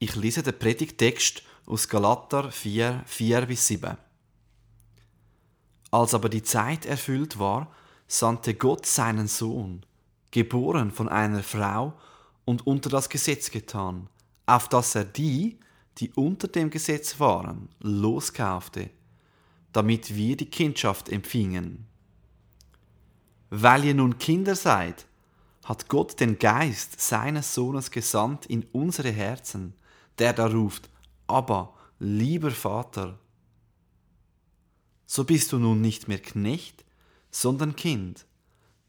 Ich lese den Predigtext aus Galater 4, 4 bis 7. Als aber die Zeit erfüllt war, sandte Gott seinen Sohn, geboren von einer Frau und unter das Gesetz getan, auf dass er die, die unter dem Gesetz waren, loskaufte, damit wir die Kindschaft empfingen. Weil ihr nun Kinder seid, hat Gott den Geist seines Sohnes gesandt in unsere Herzen, der da ruft, aber lieber Vater. So bist du nun nicht mehr Knecht, sondern Kind.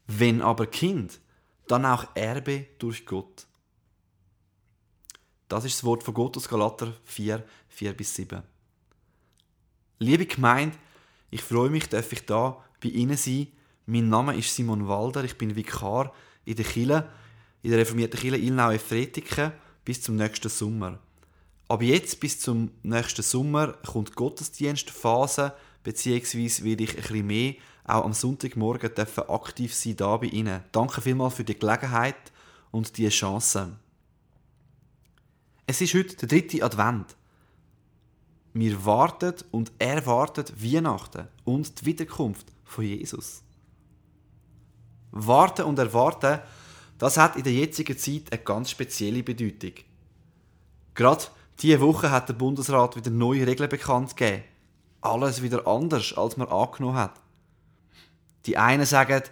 Wenn aber Kind, dann auch Erbe durch Gott. Das ist das Wort von Gott aus Galater 4, 4 bis 7. Liebe Gemeinde, ich freue mich, dass ich da bei Ihnen sein. Mein Name ist Simon Walder, ich bin Vikar in der Kille, in der reformierten Kille Ilnau-Efretiken bis zum nächsten Sommer. Aber jetzt bis zum nächsten Sommer kommt die Gottesdienstphase, beziehungsweise werde ich ein bisschen mehr auch am Sonntagmorgen aktiv sein da bei Ihnen. Danke vielmals für die Gelegenheit und die Chance. Es ist heute der dritte Advent. Wir warten und erwarten Weihnachten und die Wiederkunft von Jesus. Warten und erwarten, das hat in der jetzigen Zeit eine ganz spezielle Bedeutung. Gerade diese Woche hat der Bundesrat wieder neue Regeln bekannt gegeben. Alles wieder anders, als man angenommen hat. Die einen sagen,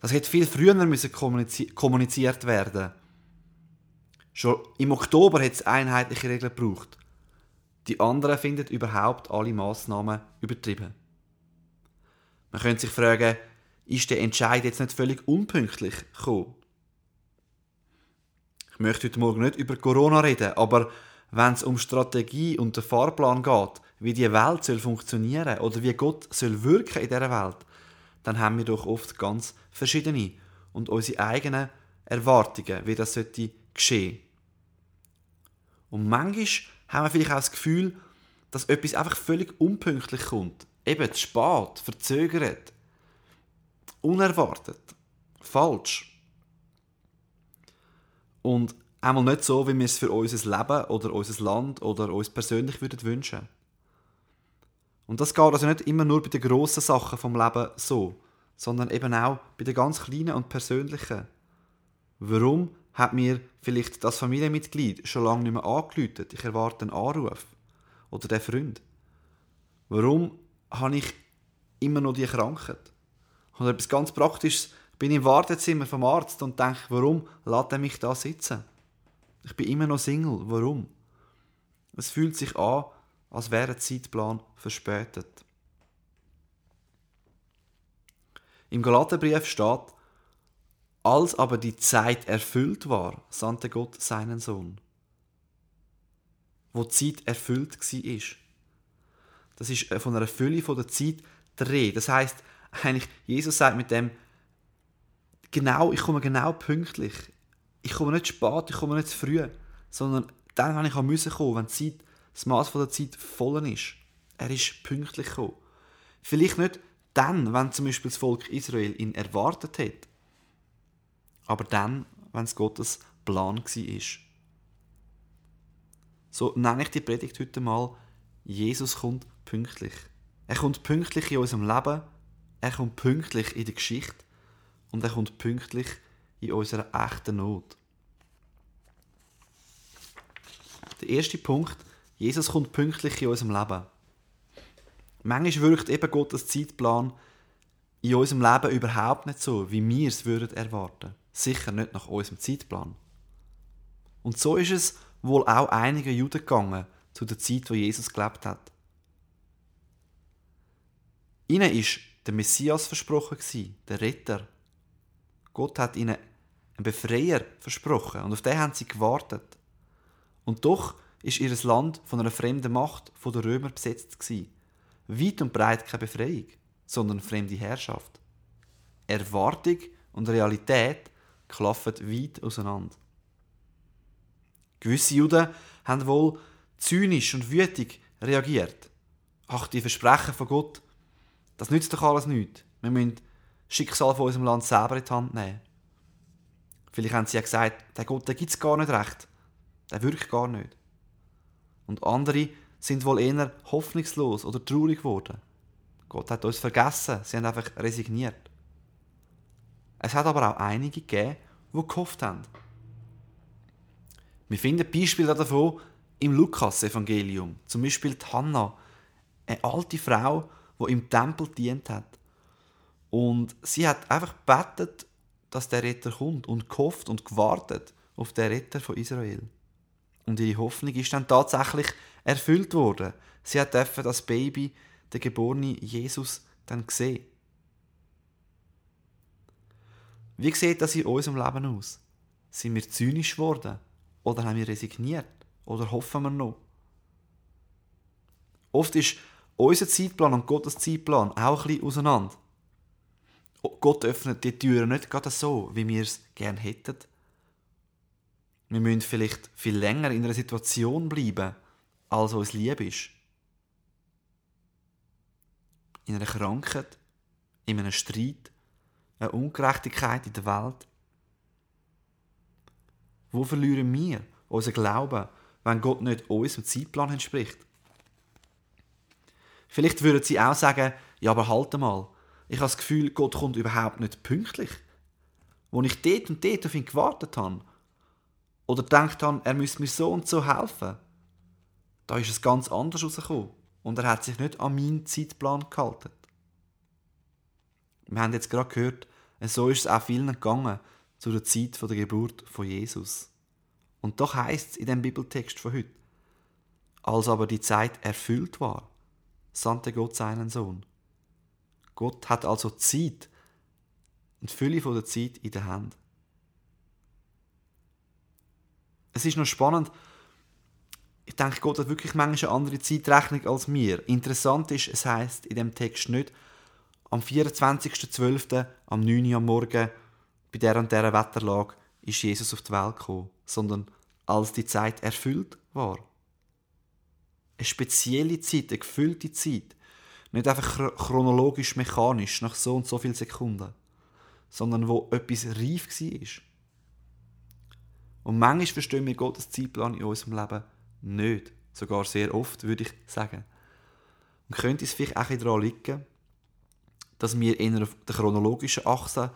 das hätte viel früher müssen kommuniziert werden. Schon im Oktober hat es einheitliche Regeln gebraucht. Die anderen finden überhaupt alle Massnahmen übertrieben. Man könnte sich fragen, ist der Entscheid jetzt nicht völlig unpünktlich gekommen? Ich möchte heute Morgen nicht über Corona reden, aber wenn es um Strategie und den Fahrplan geht, wie die Welt soll funktionieren oder wie Gott soll wirken in dieser Welt, dann haben wir doch oft ganz verschiedene und unsere eigenen Erwartungen, wie das sollte geschehen. Und manchmal haben wir vielleicht auch das Gefühl, dass etwas einfach völlig unpünktlich kommt. Eben zu spät, verzögert, unerwartet, falsch. Und einmal nicht so, wie wir es für unser Leben oder unser Land oder uns persönlich würden wünschen. Und das geht also nicht immer nur bei den grossen Sachen vom Leben so, sondern eben auch bei den ganz kleinen und persönlichen. Warum hat mir vielleicht das Familienmitglied schon lange nicht mehr angelütet? Ich erwarte einen Anruf. Oder der Freund. Warum habe ich immer noch die Krankheit? Oder etwas ganz Praktisches. Ich bin im Wartezimmer vom Arzt und denke, warum lässt er mich da sitzen? Ich bin immer noch Single. Warum? Es fühlt sich an, als wäre der Zeitplan verspätet. Im Galaterbrief steht, als aber die Zeit erfüllt war, sandte Gott seinen Sohn. Wo die Zeit erfüllt war. Das ist äh, von einer Fülle der Zeit der Das heißt, eigentlich Jesus sagt mit dem genau, ich komme genau pünktlich. Ich komme nicht spät, ich komme nicht zu früh, sondern dann, wenn ich kommen müssen wenn die Zeit, das Maß der Zeit voll ist. Er ist pünktlich gekommen. Vielleicht nicht dann, wenn zum Beispiel das Volk Israel ihn erwartet hat, aber dann, wenn es Gottes Plan war. So nenne ich die Predigt heute mal, Jesus kommt pünktlich. Er kommt pünktlich in unserem Leben, er kommt pünktlich in der Geschichte und er kommt pünktlich in unserer echten Not. Der erste Punkt, Jesus kommt pünktlich in unserem Leben. Manchmal wirkt eben Gottes Zeitplan in unserem Leben überhaupt nicht so, wie wir es würden erwarten. Sicher nicht nach unserem Zeitplan. Und so ist es wohl auch einigen Juden gegangen zu der Zeit, wo Jesus gelebt hat. Ihnen ist der Messias versprochen der Retter. Gott hat ihnen einen Befreier versprochen und auf den haben sie gewartet. Und doch ist ihr Land von einer fremden Macht, von den Römern besetzt gewesen. Weit und breit keine Befreiung, sondern fremde Herrschaft. Erwartung und Realität klaffen weit auseinander. Gewisse Juden haben wohl zynisch und wütig reagiert. Ach, die Versprechen von Gott, das nützt doch alles nichts. Wir müssen Schicksal von unserem Land selber in die Hand nehmen. Vielleicht haben sie ja gesagt, der Gott, der gibt es gar nicht recht. Der wirkt gar nicht. Und andere sind wohl eher hoffnungslos oder traurig geworden. Gott hat uns vergessen, sie haben einfach resigniert. Es hat aber auch einige gegeben, die gehofft haben. Wir finden Beispiele davon im Lukas-Evangelium. Zum Beispiel die Hannah, eine alte Frau, die im Tempel dient hat. Und sie hat einfach gebetet, dass der Retter kommt und gehofft und gewartet auf den Retter von Israel. Und ihre Hoffnung ist dann tatsächlich erfüllt worden. Sie hat das Baby, den geborenen Jesus, dann gesehen. Wie sieht das in unserem Leben aus? Sind wir zynisch geworden? Oder haben wir resigniert? Oder hoffen wir noch? Oft ist unser Zeitplan und Gottes Zeitplan auch ein bisschen auseinander. Gott öffnet die Türen nicht gerade so, wie wir es gerne hätten. Wir müssen vielleicht viel länger in einer Situation bleiben, als uns lieb ist. In einer Krankheit, in einem Streit, eine Ungerechtigkeit in der Welt. Wo verlieren wir unseren Glauben, wenn Gott nicht unserem Zeitplan entspricht? Vielleicht würden sie auch sagen, ja, aber halt mal, ich habe das Gefühl, Gott kommt überhaupt nicht pünktlich. Wo ich dort und dort auf ihn gewartet habe. Oder denkt habe, er müsste mir so und so helfen. Da ist es ganz anders rausgekommen. Und er hat sich nicht an meinen Zeitplan gehalten. Wir haben jetzt gerade gehört, so ist es auch vielen gegangen zu der Zeit der Geburt von Jesus. Und doch heißt es in dem Bibeltext von heute, als aber die Zeit erfüllt war, sandte Gott seinen Sohn. Gott hat also Zeit, und Fülle von der Zeit in der Hand. Es ist noch spannend, ich denke, Gott hat wirklich manchmal eine andere Zeitrechnung als wir. Interessant ist, es heißt in dem Text nicht, am 24.12. am 9. Uhr am Morgen bei der und dieser Wetterlage ist Jesus auf die Welt gekommen, sondern als die Zeit erfüllt war. Eine spezielle Zeit, eine gefüllte Zeit. Nicht einfach chronologisch, mechanisch, nach so und so vielen Sekunden, sondern wo etwas reif war. Und manchmal verstehen wir Gottes Zeitplan in unserem Leben nicht. Sogar sehr oft, würde ich sagen. Und könnte es vielleicht auch daran liegen, dass wir in der chronologischen Achse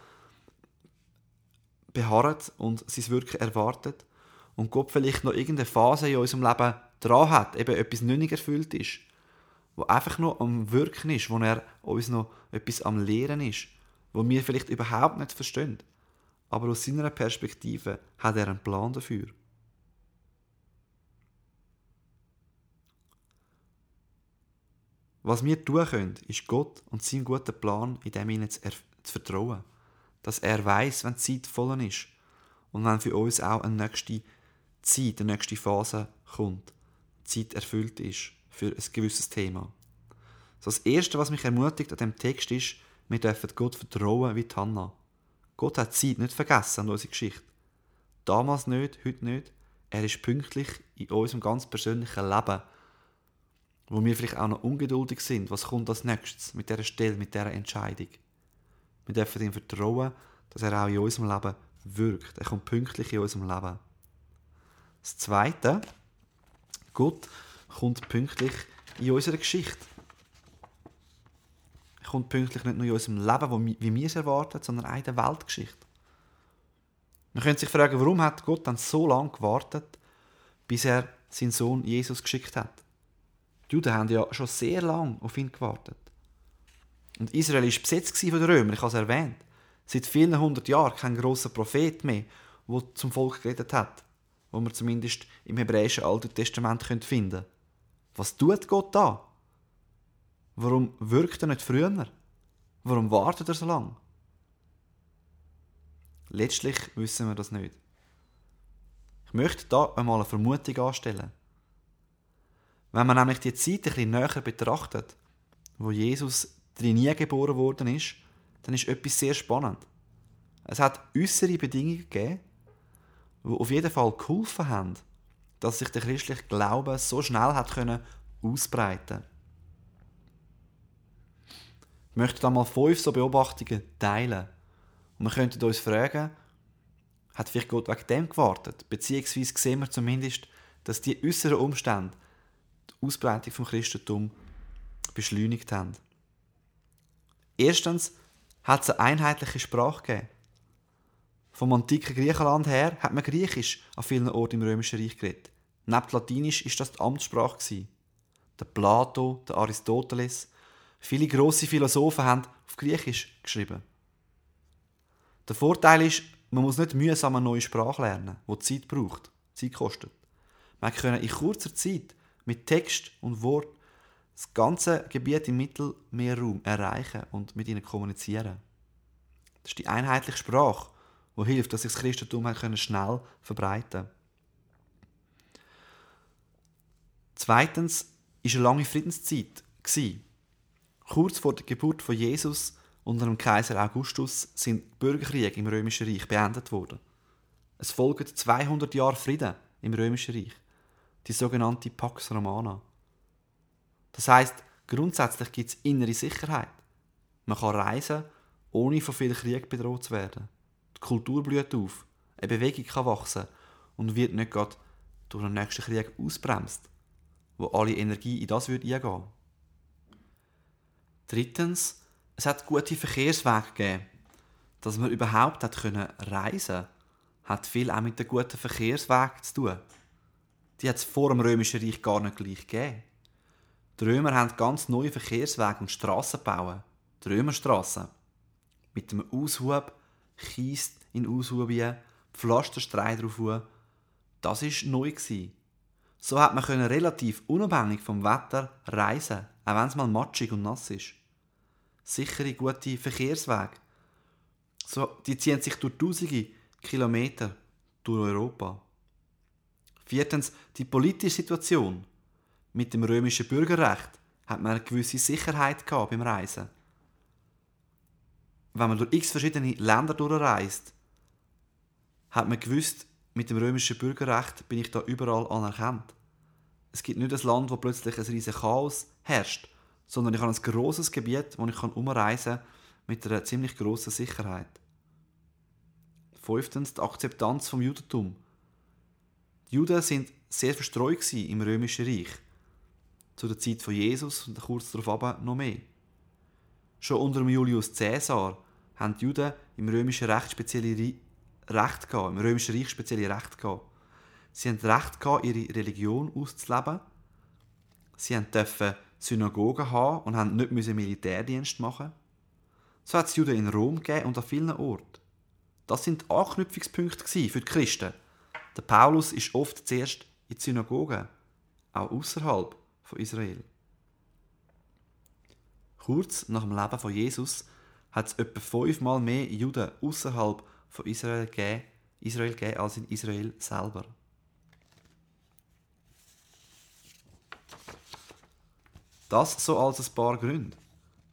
beharren und sein Wirken erwarten und Gott vielleicht noch irgendeine Phase in unserem Leben dran hat, eben etwas nicht erfüllt ist, wo einfach noch am Wirken ist, wo er uns noch etwas am Lehren ist, wo wir vielleicht überhaupt nicht verstehen. Aber aus seiner Perspektive hat er einen Plan dafür. Was wir tun können, ist Gott und seinen guten Plan in dem Ihnen zu, zu vertrauen. Dass er weiß, wenn die Zeit voll ist und wenn für uns auch eine nächste Zeit, eine nächste Phase kommt, die Zeit erfüllt ist für ein gewisses Thema. So das Erste, was mich ermutigt an dem Text ist, wir dürfen Gott vertrauen wie Hannah. Gott hat Zeit nicht vergessen an unsere Geschichte. Damals nicht, heute nicht. Er ist pünktlich in unserem ganz persönlichen Leben wo wir vielleicht auch noch ungeduldig sind, was kommt als nächstes mit dieser Stelle, mit dieser Entscheidung. Wir dürfen ihm vertrauen, dass er auch in unserem Leben wirkt. Er kommt pünktlich in unserem Leben. Das Zweite, Gott kommt pünktlich in unserer Geschichte. Kommt pünktlich nicht nur in unserem Leben, wie wir es erwarten, sondern auch in der Weltgeschichte. Man könnte sich fragen, warum hat Gott dann so lange gewartet, bis er seinen Sohn Jesus geschickt hat? Die Juden haben ja schon sehr lange auf ihn gewartet. Und Israel war besetzt von den Römern, ich habe es erwähnt. Seit vielen hundert Jahren kein großer Prophet mehr, der zum Volk geredet hat, wo man zumindest im hebräischen Alten Testament finden können. Was tut Gott da? Warum wirkt er nicht früher? Warum wartet er so lange? Letztlich wissen wir das nicht. Ich möchte da einmal eine Vermutung anstellen. Wenn man nämlich die Zeit ein bisschen näher betrachtet, wo Jesus drin nie geboren worden ist, dann ist etwas sehr spannend. Es hat äußere Bedingungen gegeben, die auf jeden Fall geholfen haben, dass sich der christliche Glaube so schnell hat können ausbreiten Ich möchte da mal fünf so Beobachtungen teilen. Und wir könnten uns fragen, hat vielleicht Gott wegen dem gewartet? Beziehungsweise sehen wir zumindest, dass die äußeren Umstände die Ausbreitung vom Christentum beschleunigt haben. Erstens hat es eine einheitliche Sprache gegeben. Vom antiken Griechenland her hat man Griechisch an vielen Orten im Römischen Reich geredet. Neben Latinisch ist das die Amtssprache. Der Plato, der Aristoteles, viele grosse Philosophen haben auf Griechisch geschrieben. Der Vorteil ist, man muss nicht mühsam eine neue Sprache lernen, die Zeit braucht, Zeit kostet. Man kann in kurzer Zeit mit Text und Wort das ganze Gebiet im Mittelmeerraum erreichen und mit ihnen kommunizieren. Das ist die einheitliche Sprache, die hilft, dass sich das Christentum schnell verbreiten kann. Zweitens war eine lange Friedenszeit. Kurz vor der Geburt von Jesus unter dem Kaiser Augustus sind Bürgerkriege im Römischen Reich beendet worden. Es folgen 200 Jahre Frieden im Römischen Reich, die sogenannte Pax Romana. Das heißt, grundsätzlich gibt es innere Sicherheit. Man kann reisen, ohne von viel Krieg bedroht zu werden. Die Kultur blüht auf, eine Bewegung kann wachsen und wird nicht gerade durch einen nächsten Krieg ausbremst, wo alle Energie in das würde eingehen. Drittens, es hat gute Verkehrswege gegeben. Dass man überhaupt hat können reisen hat viel auch mit den guten Verkehrswegen zu tun. Die hat es vor dem Römischen Reich gar nicht gleich gegeben. Die Römer haben ganz neue Verkehrswege und Strassen gebaut. Die Römerstrassen. Mit dem Aushub, Kies in Aushubien, Pflasterstrei drauf. Das war neu. So hat man relativ unabhängig vom Wetter reisen, auch wenn es mal matschig und nass ist. Sichere, gute Verkehrswege. So, die ziehen sich durch tausende Kilometer durch Europa. Viertens, die politische Situation. Mit dem römischen Bürgerrecht hat man eine gewisse Sicherheit gehabt beim Reisen. Wenn man durch x verschiedene Länder durchreist, hat man gewusst, mit dem römischen Bürgerrecht bin ich da überall anerkannt. Es gibt nicht ein Land, wo plötzlich ein riesiges Chaos herrscht, sondern ich habe ein großes Gebiet, wo ich umreisen kann mit einer ziemlich großen Sicherheit. Fünftens die Akzeptanz vom Judentum. Die Juden sind sehr verstreut im römischen Reich zu der Zeit von Jesus und kurz darauf aber noch mehr. Schon unter Julius Caesar haben die Juden im römischen Recht spezielle Recht gehabt, im römischen Reich spezielle Recht gehabt. Sie haben Recht gehabt, ihre Religion auszuleben. Sie durften Synagogen haben und haben nicht Militärdienst machen. So hat es Juden in Rom gegeben und an vielen Orten. Das sind Anknüpfungspunkte für die Christen. Der Paulus ist oft zuerst in Synagogen, auch außerhalb von Israel. Kurz nach dem Leben von Jesus hat es etwa fünfmal mehr Juden außerhalb von Israel gegeben, Israel gegeben als in Israel selber. Das so als ein paar Gründe.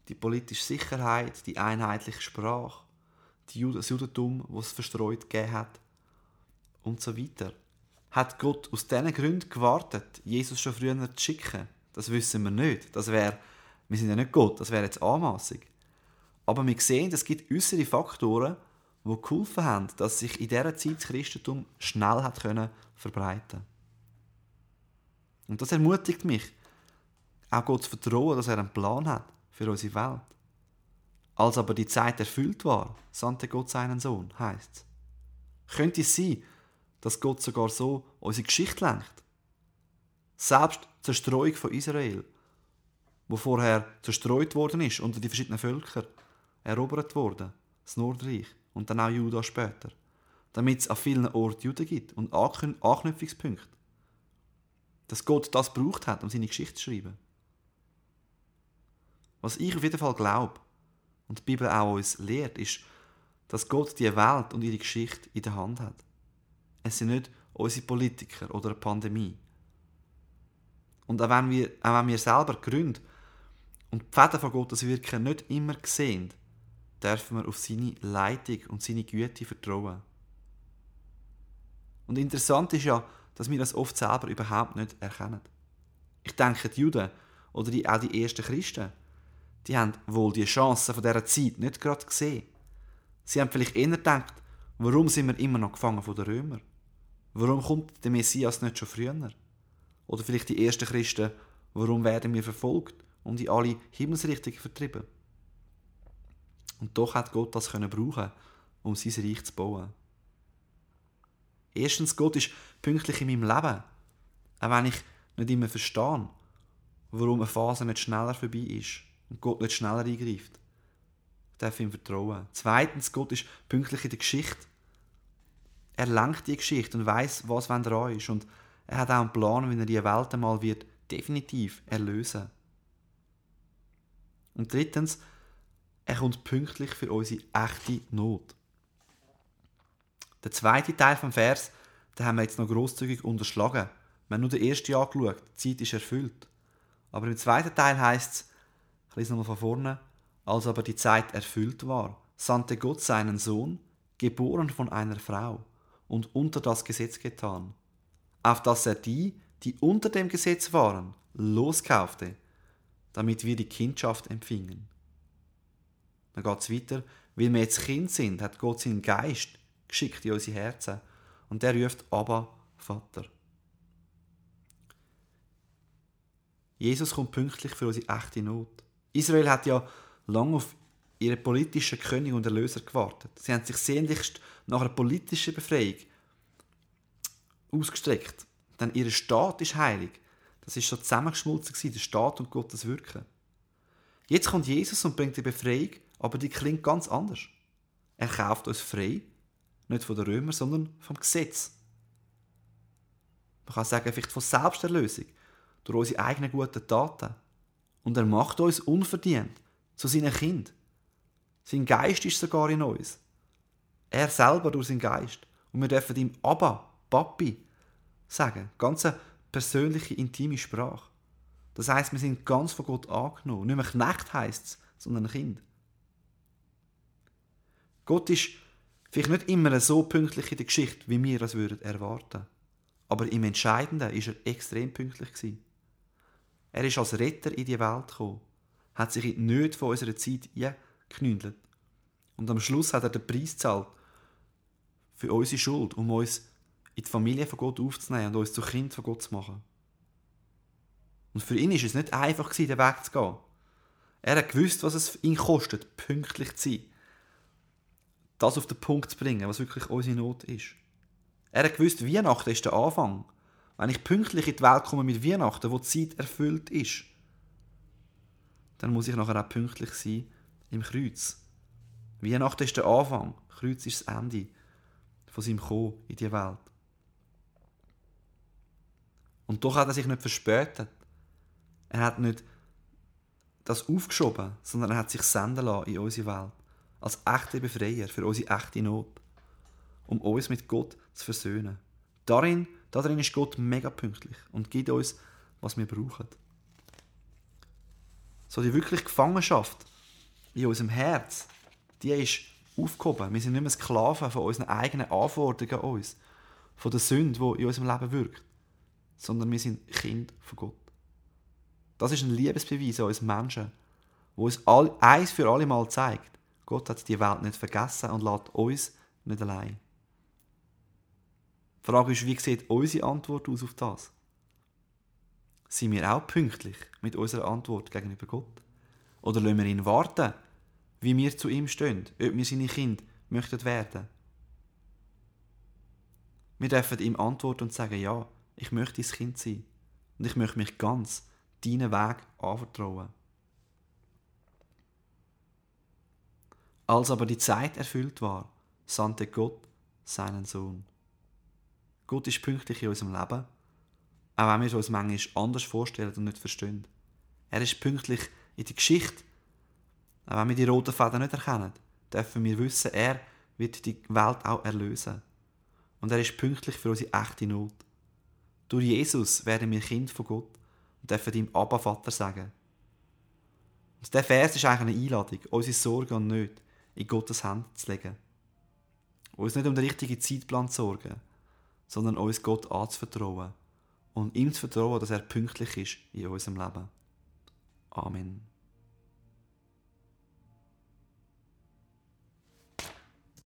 Die politische Sicherheit, die einheitliche Sprache, das Judentum, das es verstreut gegeben hat und so weiter hat Gott aus diesen Gründen gewartet, Jesus schon früher zu schicken? Das wissen wir nicht. Das wäre, wir sind ja nicht Gott, das wäre jetzt Anmaßung. Aber wir sehen, es gibt äußere Faktoren, die geholfen haben, dass sich in dieser Zeit das Christentum schnell hat können verbreiten Und das ermutigt mich, auch Gott zu vertrauen, dass er einen Plan hat für unsere Welt. Als aber die Zeit erfüllt war, sandte Gott seinen Sohn, heißt es. Könnte es sein, dass Gott sogar so unsere Geschichte lenkt. Selbst die Zerstreuung von Israel, wo vorher zerstreut worden ist unter die verschiedenen Völker, erobert worden, das Nordreich und dann auch Juda später, damit es an vielen Orten Juden gibt und Anknüpfungspunkte. Dass Gott das braucht hat, um seine Geschichte zu schreiben. Was ich auf jeden Fall glaube und die Bibel auch uns lehrt, ist, dass Gott die Welt und ihre Geschichte in der Hand hat. Es sind nicht unsere Politiker oder eine Pandemie. Und auch wenn wir, auch wenn wir selber Gründe und die Fäden von Gottes Wirken nicht immer sehen, dürfen wir auf seine Leitung und seine Güte vertrauen. Und interessant ist ja, dass wir das oft selber überhaupt nicht erkennen. Ich denke, die Juden oder die, auch die ersten Christen, die haben wohl die Chancen von dieser Zeit nicht gerade gesehen. Sie haben vielleicht eher gedacht, warum sind wir immer noch gefangen von den Römern? Warum kommt der Messias nicht schon früher? Oder vielleicht die ersten Christen Warum werden wir verfolgt und in alle Himmelsrichtungen vertrieben? Und doch hat Gott das können brauchen, um sein Reich zu bauen. Erstens, Gott ist pünktlich in meinem Leben. Auch wenn ich nicht immer verstehe, warum eine Phase nicht schneller vorbei ist und Gott nicht schneller eingreift. Ich darf ihm vertrauen. Zweitens, Gott ist pünktlich in der Geschichte. Er lenkt die Geschichte und weiß, was wenn dran ist. Und er hat auch einen Plan, wie er die Welt einmal wird definitiv erlösen. Und drittens, er kommt pünktlich für unsere echte Not. Der zweite Teil vom Vers, den haben wir jetzt noch großzügig unterschlagen. Wir haben nur den ersten angeschaut, die Zeit ist erfüllt. Aber im zweiten Teil heißt es, ich lese nochmal von vorne, als aber die Zeit erfüllt war, sandte Gott seinen Sohn, geboren von einer Frau und unter das Gesetz getan, auf dass er die, die unter dem Gesetz waren, loskaufte, damit wir die Kindschaft empfingen. Dann geht es weiter, weil wir jetzt Kind sind, hat Gott seinen Geist geschickt in unsere Herzen und der ruft aber Vater. Jesus kommt pünktlich für unsere echte Not. Israel hat ja lange auf ihren politischen König und Erlöser gewartet. Sie haben sich sehnlichst nach einer politischen Befreiung ausgestreckt. Denn ihr Staat ist heilig. Das ist so zusammengeschmolzen, der Staat und Gottes Wirken. Jetzt kommt Jesus und bringt die Befreiung, aber die klingt ganz anders. Er kauft uns frei, nicht von den Römern, sondern vom Gesetz. Man kann sagen, vielleicht von Selbsterlösung durch unsere eigenen guten Taten. Und er macht uns unverdient zu seinem Kind. Sein Geist ist sogar in uns. Er selber durch seinen Geist. Und wir dürfen ihm Abba, Papi sagen. Ganz eine persönliche, intime Sprache. Das heißt, wir sind ganz von Gott angenommen. Nicht mehr Knecht heisst es, sondern ein Kind. Gott ist vielleicht nicht immer so pünktlich in der Geschichte, wie wir das würden. Aber im Entscheidenden ist er extrem pünktlich gewesen. Er ist als Retter in die Welt gekommen, hat sich in die Nöte von unserer Zeit geknündelt. Und am Schluss hat er den Preis gezahlt für unsere Schuld, um uns in die Familie von Gott aufzunehmen und uns zu Kind von Gott zu machen. Und für ihn ist es nicht einfach, den Weg zu gehen. Er hat gewusst, was es ihn kostet, pünktlich zu sein. Das auf den Punkt zu bringen, was wirklich unsere Not ist. Er hat gewusst, Weihnachten ist der Anfang. Wenn ich pünktlich in die Welt komme mit Weihnachten, wo die Zeit erfüllt ist, dann muss ich nachher auch pünktlich sein im Kreuz. Weihnachten ist der Anfang, Kreuz ist das Ende von seinem Kommen in die Welt. Und doch hat er sich nicht verspätet. Er hat nicht das aufgeschoben, sondern er hat sich senden lassen in unsere Welt. Als echter Befreier für unsere echte Not. Um uns mit Gott zu versöhnen. Darin Darin ist Gott mega pünktlich und gibt uns, was wir brauchen. So die wirkliche Gefangenschaft in unserem Herz, die ist aufgehoben. Wir sind nicht mehr Sklaven von unseren eigenen Anforderungen an uns, von der Sünde, die in unserem Leben wirkt, sondern wir sind Kind von Gott. Das ist ein Liebesbeweis an uns Menschen, wo uns eins für alle Mal zeigt, Gott hat die Welt nicht vergessen und lässt uns nicht allein. Die Frage ist, wie sieht unsere Antwort aus auf das? Sind wir auch pünktlich mit unserer Antwort gegenüber Gott? Oder lassen wir ihn warten, wie wir zu ihm stehen, ob wir seine Kinder möchten werden? Wir dürfen ihm antworten und sagen, ja, ich möchte dein Kind sein und ich möchte mich ganz deinen Weg anvertrauen. Als aber die Zeit erfüllt war, sandte Gott seinen Sohn. Gott ist pünktlich in unserem Leben, auch wenn wir es uns manchmal anders vorstellen und nicht verstehen. Er ist pünktlich in die Geschichte. Auch wenn wir die roten Fäden nicht erkennen, dürfen wir wissen, er wird die Welt auch erlösen. Und er ist pünktlich für unsere echte Not. Durch Jesus werden wir Kind von Gott und dürfen ihm Abba Vater sagen. Und dieser Vers ist eigentlich eine Einladung, unsere Sorgen und Nöte in Gottes Hand zu legen. Uns nicht um den richtigen Zeitplan zu sorgen, sondern uns Gott anzuvertrauen und ihm zu vertrauen, dass er pünktlich ist in unserem Leben. Amen.